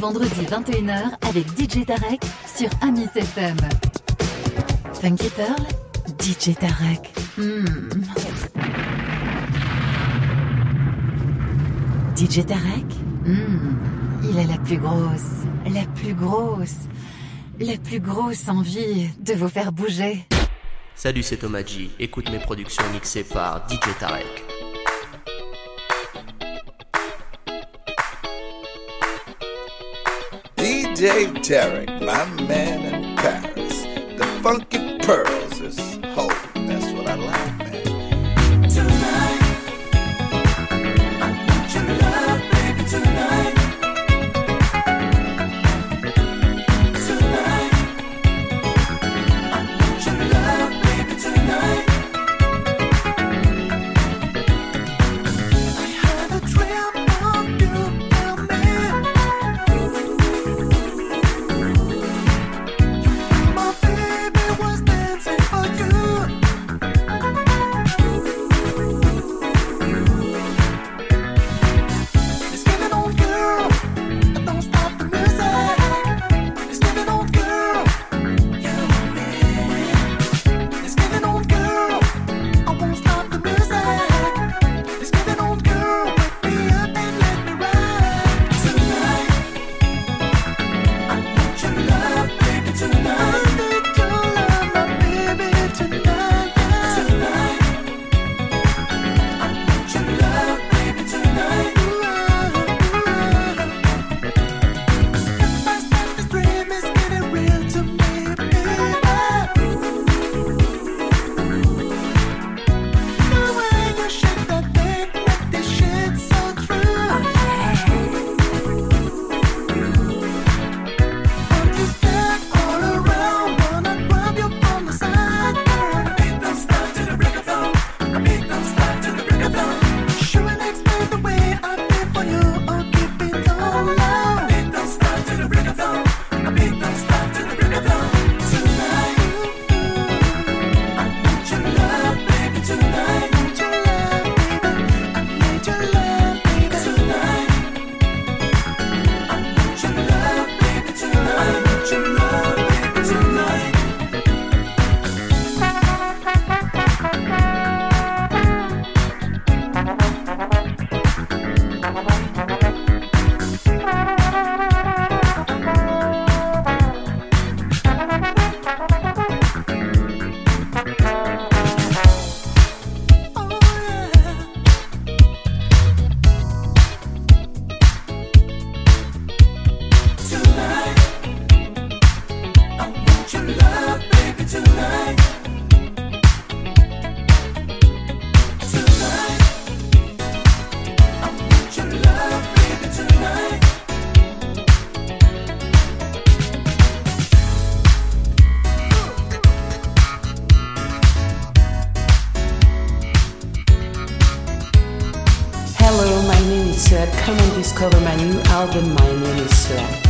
vendredis 21h avec DJ Tarek sur Amis FM. Funky Pearl, DJ Tarek. Hmm. DJ Tarek, hmm. il est la plus grosse, la plus grosse la plus grosse envie de vous faire bouger. Salut, c'est Thomas G. Écoute mes productions mixées par DJ Tarek. DJ Tarek, my man in Paris. The funky pearls is hope. That's what I like. cover my new album, My Name is Slack.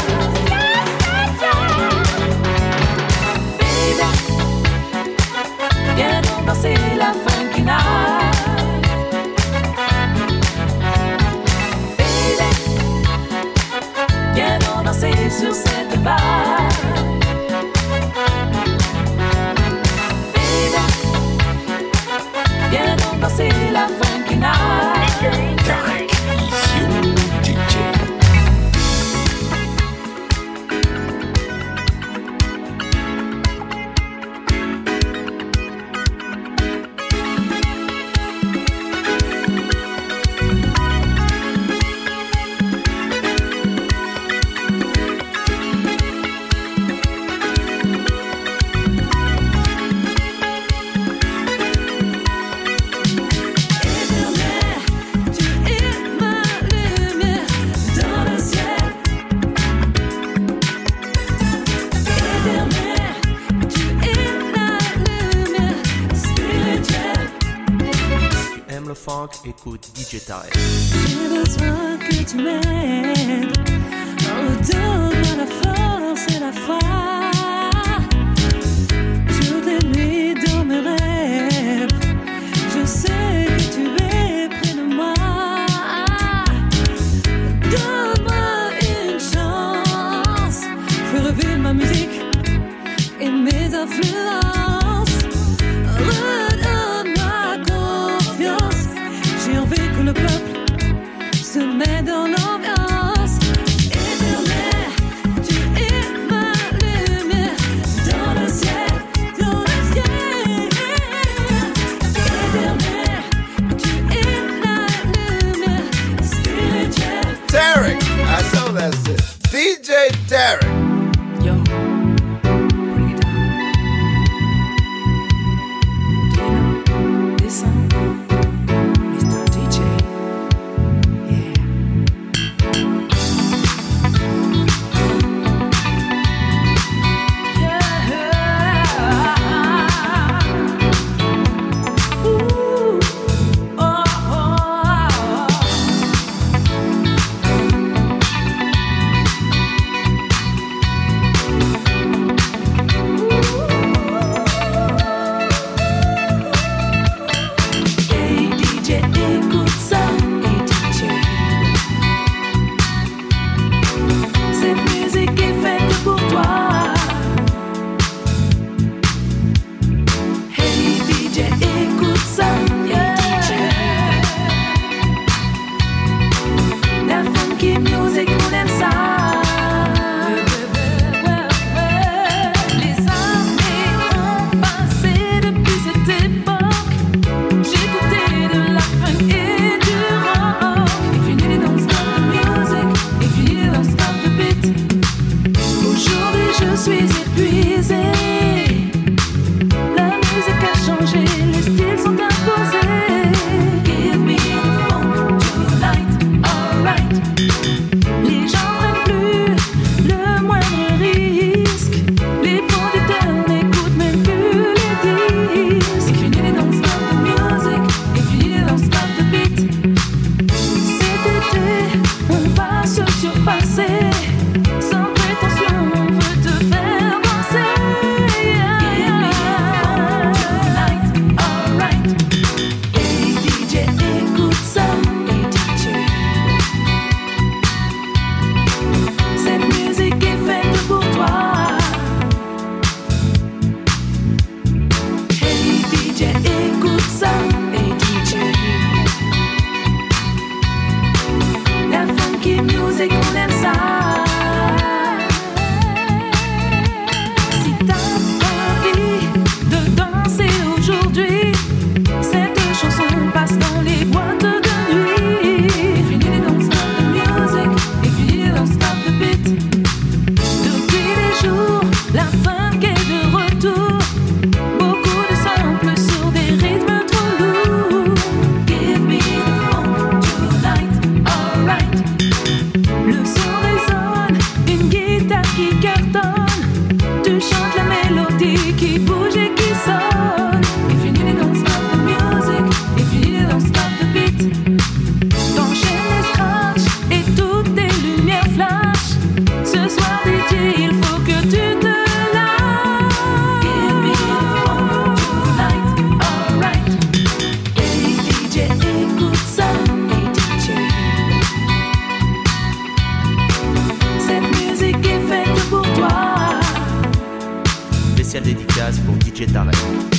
sur scène.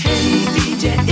Hey DJ.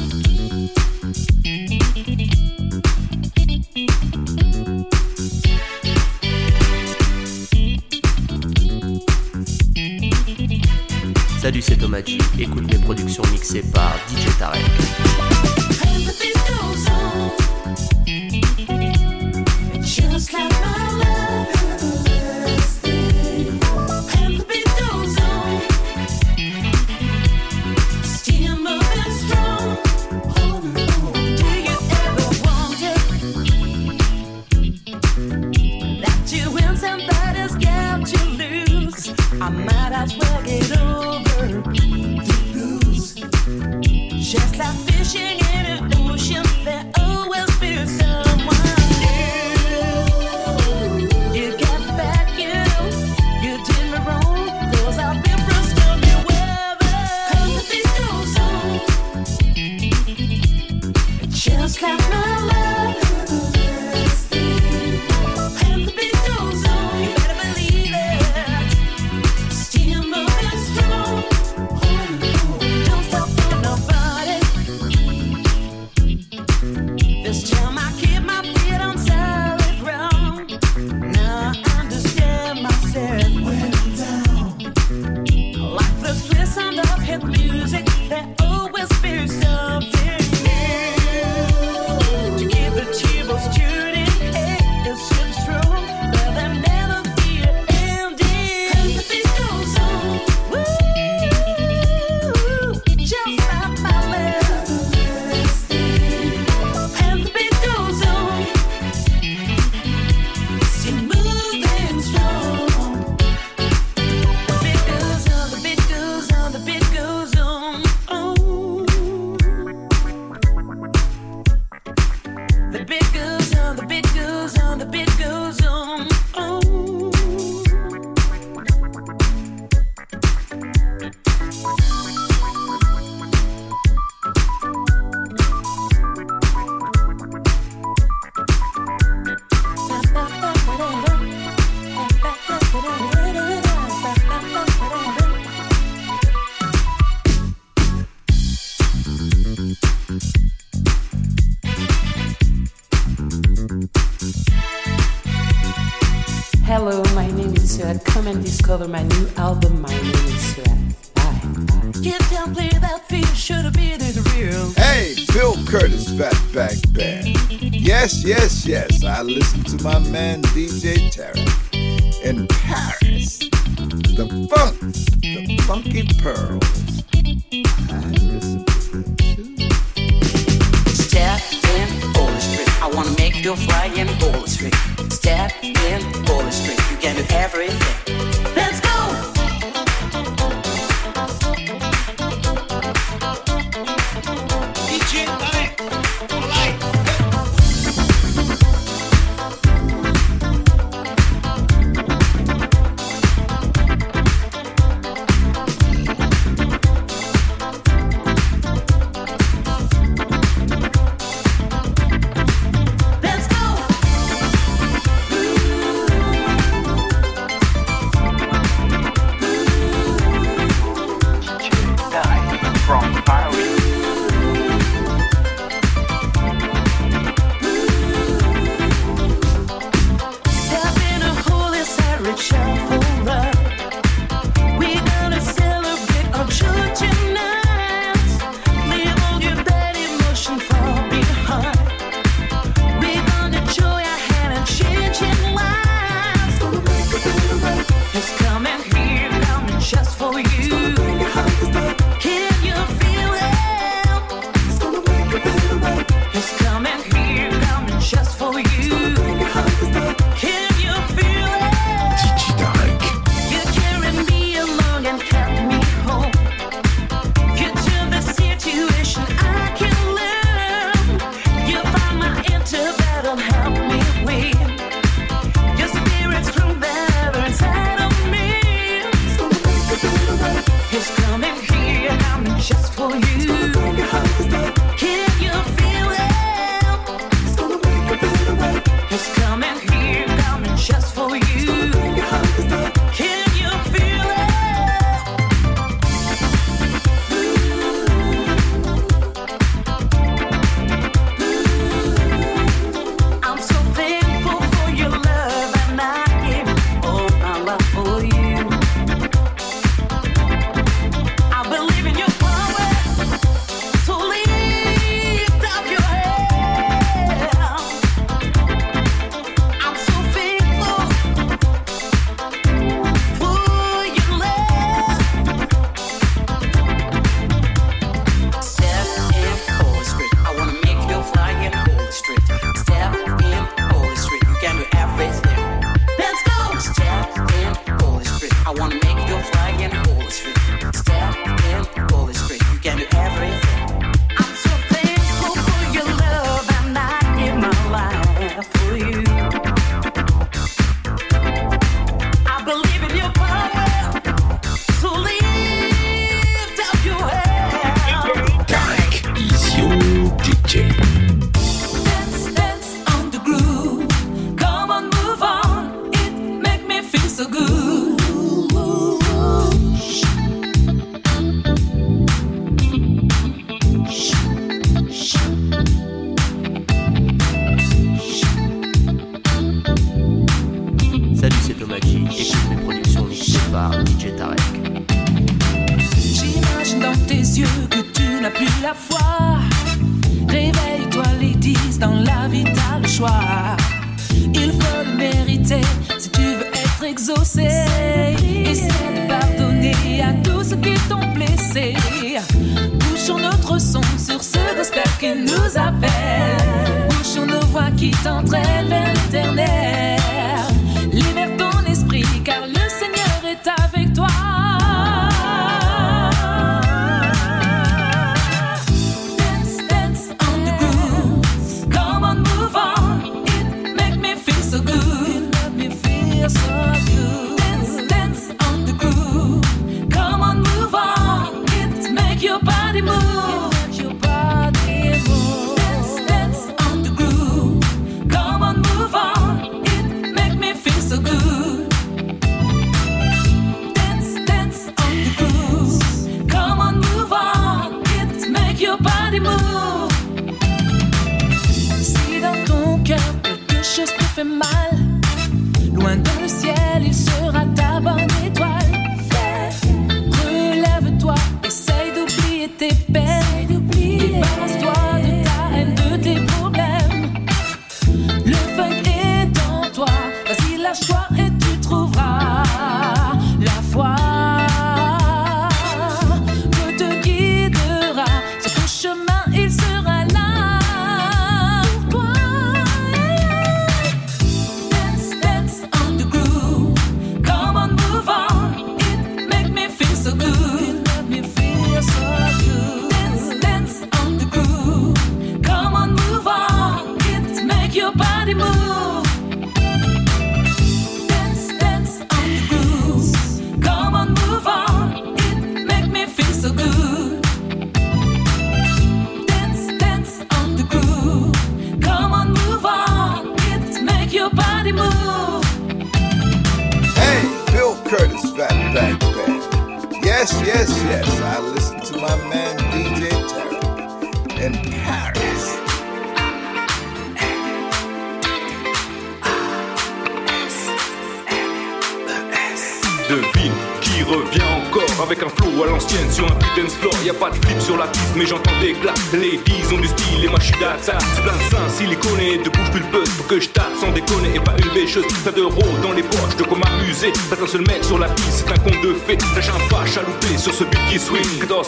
Salut, c'est Thomas Écoute mes productions mixées par DJ Tarek.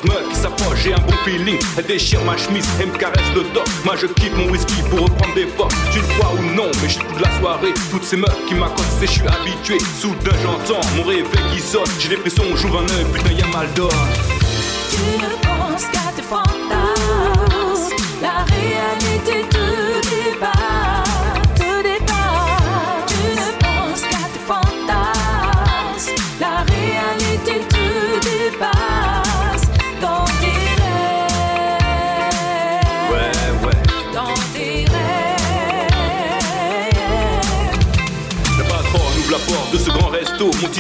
meurt qui s'approche, j'ai un bon feeling. Elle déchire ma chemise, elle me caresse le dos. Moi je quitte mon whisky pour reprendre des forces. Tu le vois ou non, mais je toute la soirée. Toutes ces meufs qui m'accostent, je suis habitué. Soudain j'entends mon réveil qui sonne. J'ai des pressions, j'ouvre un œil, putain y'a mal d'or. Tu ne penses qu'à tes fantasmes, la réalité.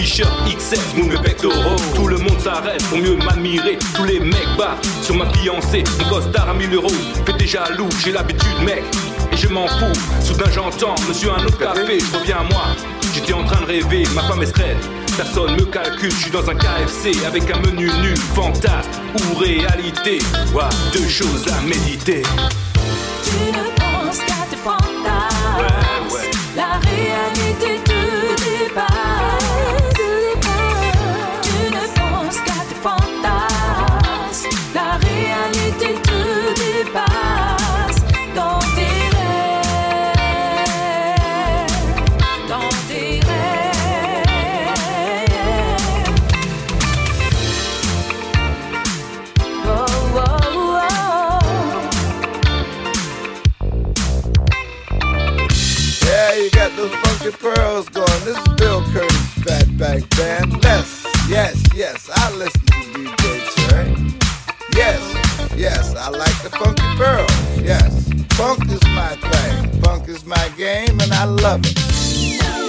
t-shirt XS, mon pectoraux. Tout le monde s'arrête pour mieux m'admirer. Tous les mecs bas sur ma fiancée. Mon costard à 1000 euros fait déjà loup, j'ai l'habitude, mec. Et je m'en fous. Soudain, j'entends, monsieur, un autre café. Je reviens à moi. J'étais en train de rêver, ma femme est stress. Personne me calcule, je suis dans un KFC avec un menu nul, fantasme ou réalité. Ouah, deux choses à méditer. Tu ne penses qu'à tes fantasmes, la réalité. back then. Let's, yes, yes, I listen to DJ Cherry. Yes, yes, I like the funky pearl. Yes, funk is my thing, funk is my game, and I love it.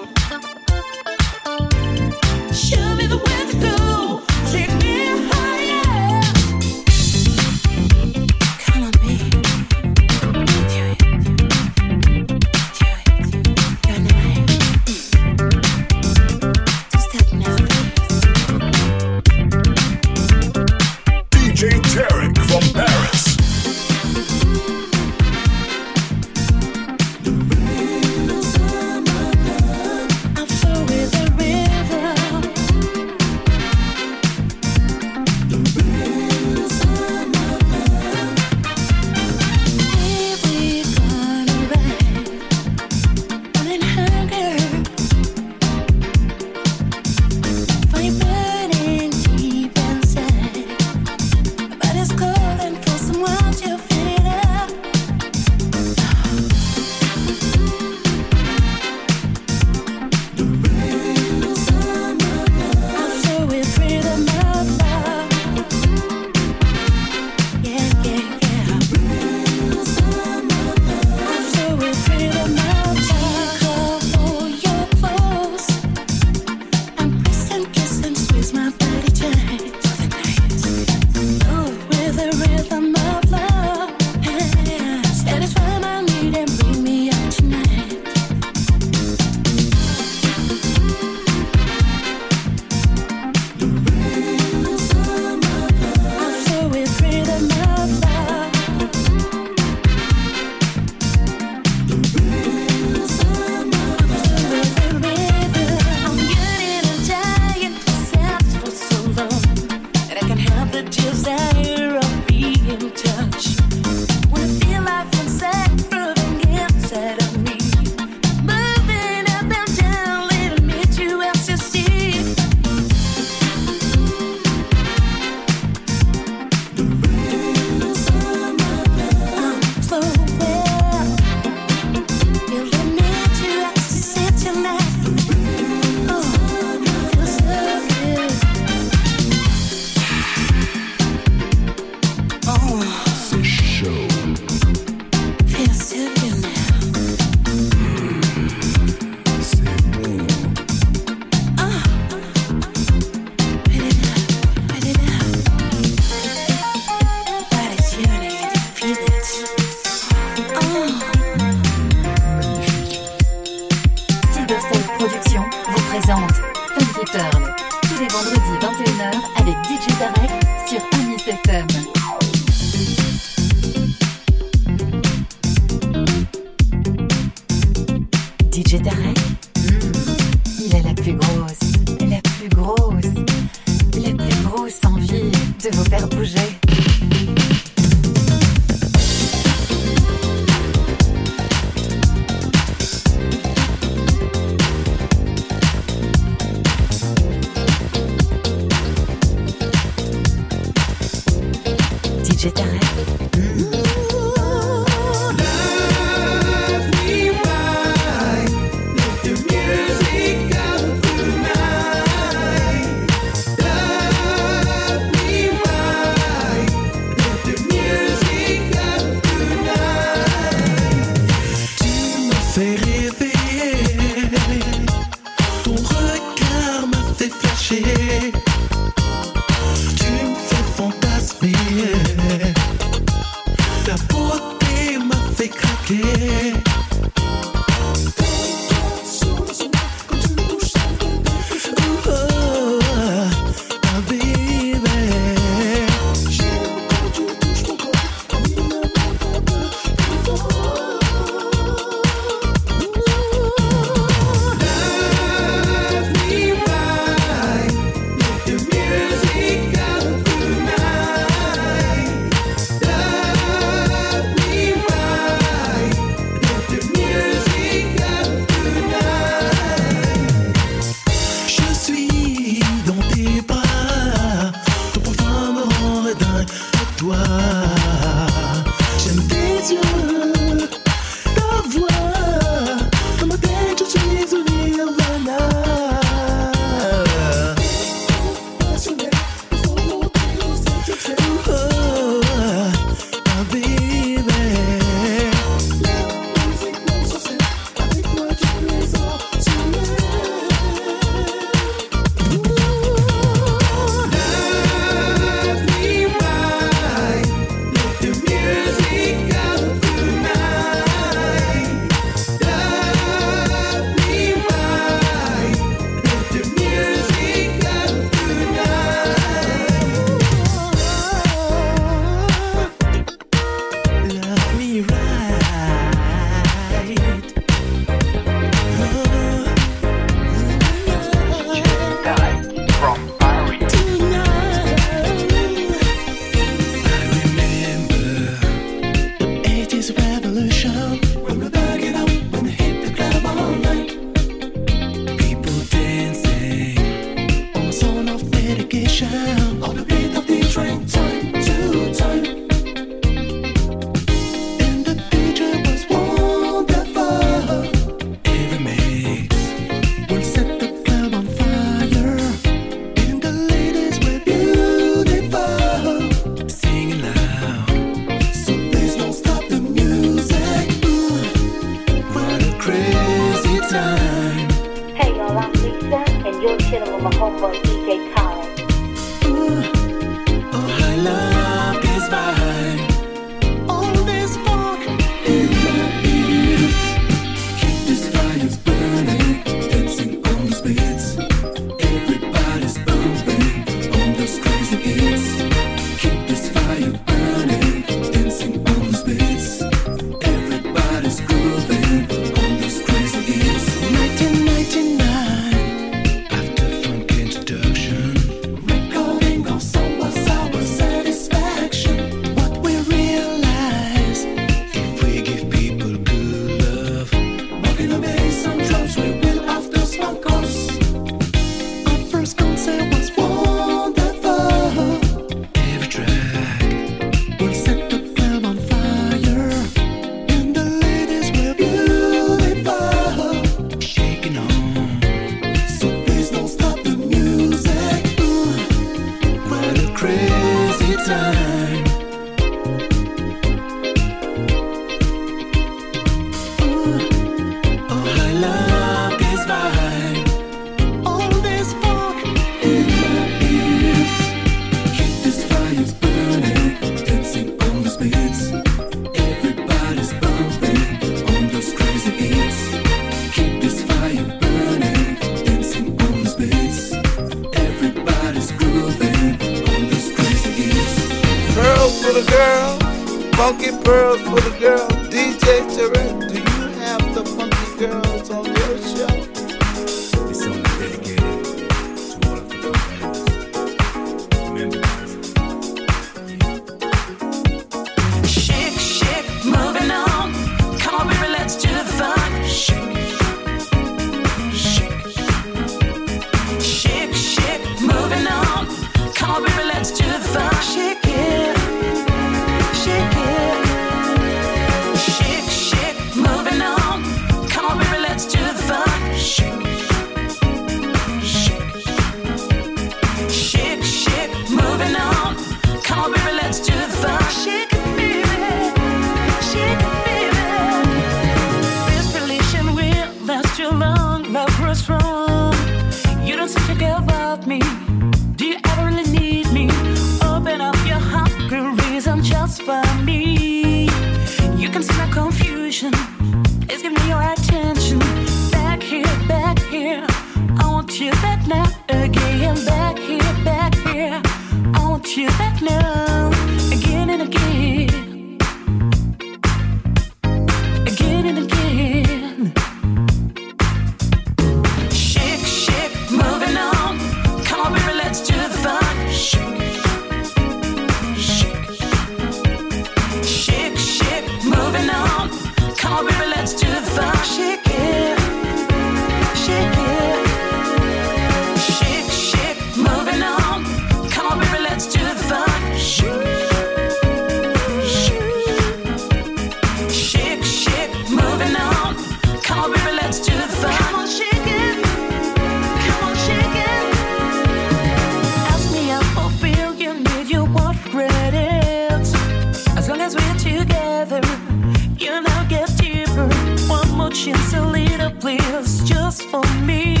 One a little please, just for me.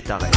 Dédicace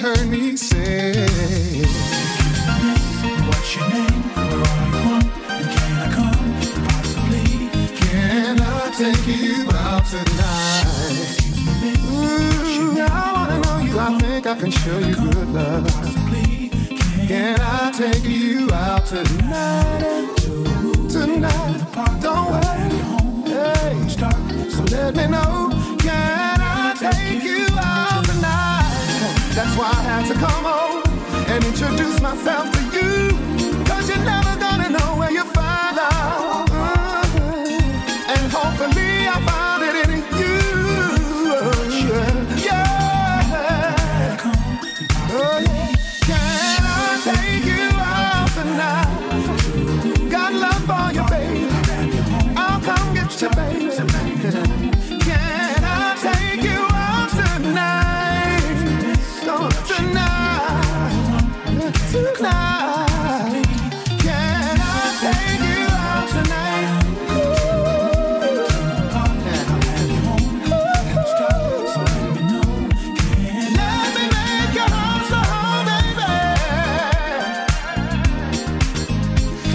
heard me say. What's your name? Where are you from? And can I come? Possibly. Can I take you out tonight? Ooh, I wanna know you. I think I can show you good love. Can I take you out tonight? Tonight. Don't worry. Hey, so let me know. Can I take you? Why I had to come home and introduce myself to you.